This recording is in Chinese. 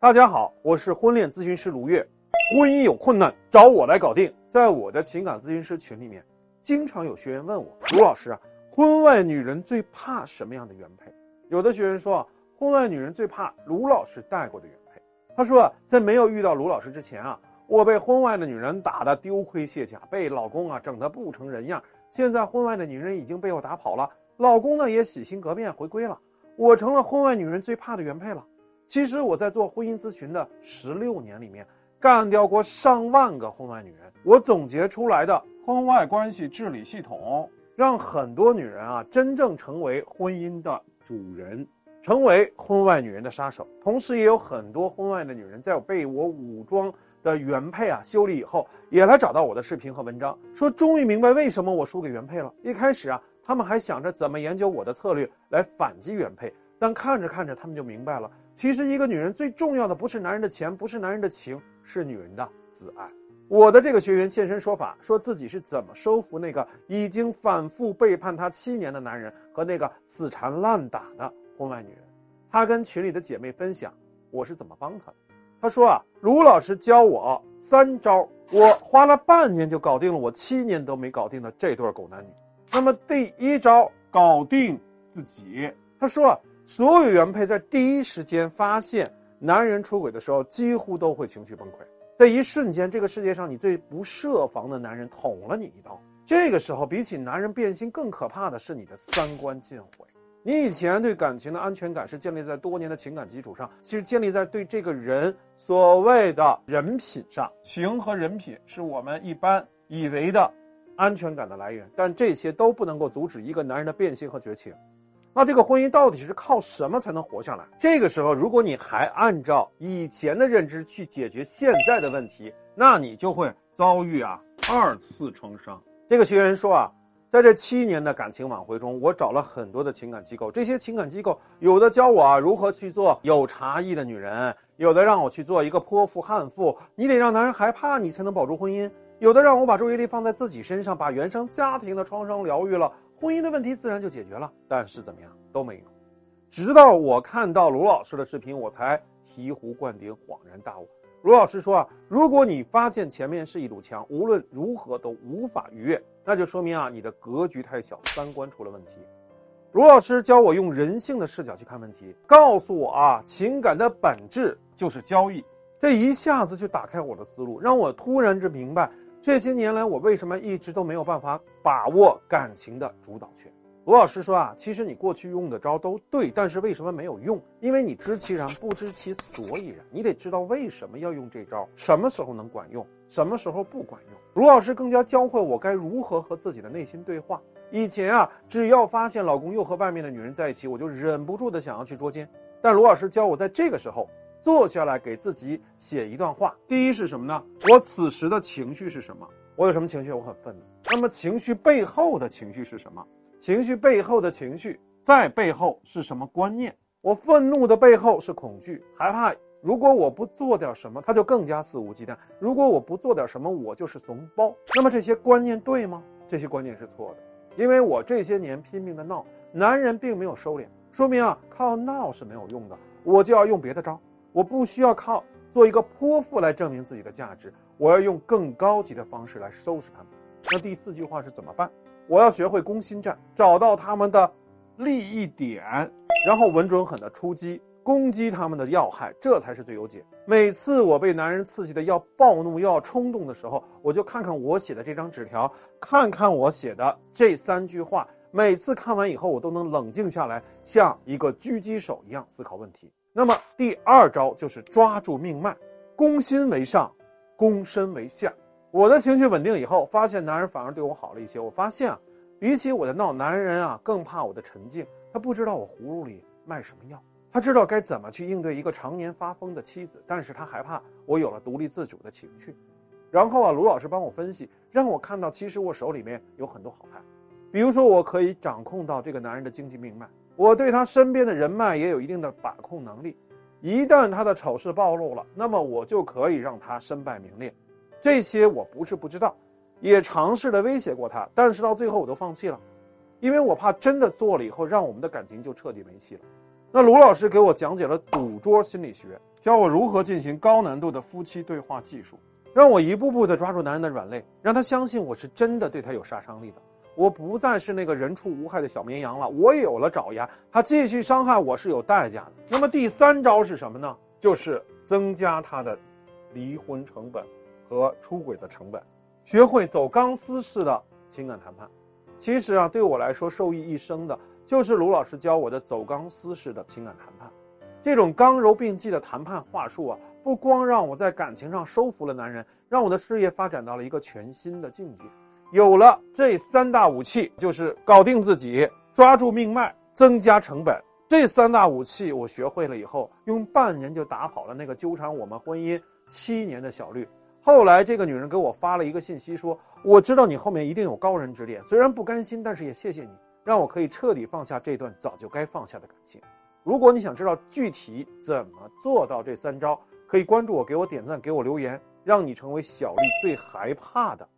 大家好，我是婚恋咨询师卢月。婚姻有困难，找我来搞定。在我的情感咨询师群里面，经常有学员问我：“卢老师啊，婚外女人最怕什么样的原配？”有的学员说啊，婚外女人最怕卢老师带过的原配。他说啊，在没有遇到卢老师之前啊，我被婚外的女人打得丢盔卸甲，被老公啊整得不成人样。现在婚外的女人已经被我打跑了，老公呢也洗心革面回归了，我成了婚外女人最怕的原配了。其实我在做婚姻咨询的十六年里面，干掉过上万个婚外女人。我总结出来的婚外关系治理系统，让很多女人啊真正成为婚姻的主人，成为婚外女人的杀手。同时，也有很多婚外的女人在我被我武装的原配啊修理以后，也来找到我的视频和文章，说终于明白为什么我输给原配了。一开始啊，他们还想着怎么研究我的策略来反击原配。但看着看着，他们就明白了，其实一个女人最重要的不是男人的钱，不是男人的情，是女人的自爱。我的这个学员现身说法，说自己是怎么收服那个已经反复背叛他七年的男人和那个死缠烂打的婚外女人。他跟群里的姐妹分享，我是怎么帮他的。他说啊，卢老师教我三招，我花了半年就搞定了我七年都没搞定的这对狗男女。那么第一招，搞定自己。他说。所有原配在第一时间发现男人出轨的时候，几乎都会情绪崩溃。在一瞬间，这个世界上你最不设防的男人捅了你一刀。这个时候，比起男人变心，更可怕的是你的三观尽毁。你以前对感情的安全感是建立在多年的情感基础上，其实建立在对这个人所谓的人品上。情和人品是我们一般以为的安全感的来源，但这些都不能够阻止一个男人的变心和绝情。那这个婚姻到底是靠什么才能活下来？这个时候，如果你还按照以前的认知去解决现在的问题，那你就会遭遇啊二次创伤。这个学员说啊，在这七年的感情挽回中，我找了很多的情感机构，这些情感机构有的教我啊如何去做有茶艺的女人，有的让我去做一个泼妇悍妇，你得让男人害怕你才能保住婚姻；有的让我把注意力放在自己身上，把原生家庭的创伤疗愈了。婚姻的问题自然就解决了，但是怎么样都没有。直到我看到卢老师的视频，我才醍醐灌顶，恍然大悟。卢老师说啊，如果你发现前面是一堵墙，无论如何都无法逾越，那就说明啊你的格局太小，三观出了问题。卢老师教我用人性的视角去看问题，告诉我啊情感的本质就是交易，这一下子就打开我的思路，让我突然之明白。这些年来，我为什么一直都没有办法把握感情的主导权？罗老师说啊，其实你过去用的招都对，但是为什么没有用？因为你知其然不知其所以然。你得知道为什么要用这招，什么时候能管用，什么时候不管用。卢老师更加教会我该如何和自己的内心对话。以前啊，只要发现老公又和外面的女人在一起，我就忍不住的想要去捉奸。但卢老师教我，在这个时候。坐下来给自己写一段话。第一是什么呢？我此时的情绪是什么？我有什么情绪？我很愤怒。那么情绪背后的情绪是什么？情绪背后的情绪在背后是什么观念？我愤怒的背后是恐惧、害怕。如果我不做点什么，他就更加肆无忌惮。如果我不做点什么，我就是怂包。那么这些观念对吗？这些观念是错的，因为我这些年拼命的闹，男人并没有收敛，说明啊，靠闹是没有用的，我就要用别的招。我不需要靠做一个泼妇来证明自己的价值，我要用更高级的方式来收拾他们。那第四句话是怎么办？我要学会攻心战，找到他们的利益点，然后稳准狠的出击，攻击他们的要害，这才是最优解。每次我被男人刺激的要暴怒、要冲动的时候，我就看看我写的这张纸条，看看我写的这三句话。每次看完以后，我都能冷静下来，像一个狙击手一样思考问题。那么第二招就是抓住命脉，攻心为上，攻身为下。我的情绪稳定以后，发现男人反而对我好了一些。我发现啊，比起我的闹，男人啊更怕我的沉静。他不知道我葫芦里卖什么药，他知道该怎么去应对一个常年发疯的妻子，但是他害怕我有了独立自主的情绪。然后啊，卢老师帮我分析，让我看到其实我手里面有很多好牌，比如说我可以掌控到这个男人的经济命脉。我对他身边的人脉也有一定的把控能力，一旦他的丑事暴露了，那么我就可以让他身败名裂。这些我不是不知道，也尝试的威胁过他，但是到最后我都放弃了，因为我怕真的做了以后，让我们的感情就彻底没戏了。那卢老师给我讲解了赌桌心理学，教我如何进行高难度的夫妻对话技术，让我一步步的抓住男人的软肋，让他相信我是真的对他有杀伤力的。我不再是那个人畜无害的小绵羊了，我也有了爪牙，他继续伤害我是有代价的。那么第三招是什么呢？就是增加他的离婚成本和出轨的成本，学会走钢丝式的情感谈判。其实啊，对我来说受益一生的就是卢老师教我的走钢丝式的情感谈判。这种刚柔并济的谈判话术啊，不光让我在感情上收服了男人，让我的事业发展到了一个全新的境界。有了这三大武器，就是搞定自己、抓住命脉、增加成本。这三大武器我学会了以后，用半年就打跑了那个纠缠我们婚姻七年的小绿。后来这个女人给我发了一个信息，说：“我知道你后面一定有高人指点，虽然不甘心，但是也谢谢你，让我可以彻底放下这段早就该放下的感情。”如果你想知道具体怎么做到这三招，可以关注我，给我点赞，给我留言，让你成为小绿最害怕的。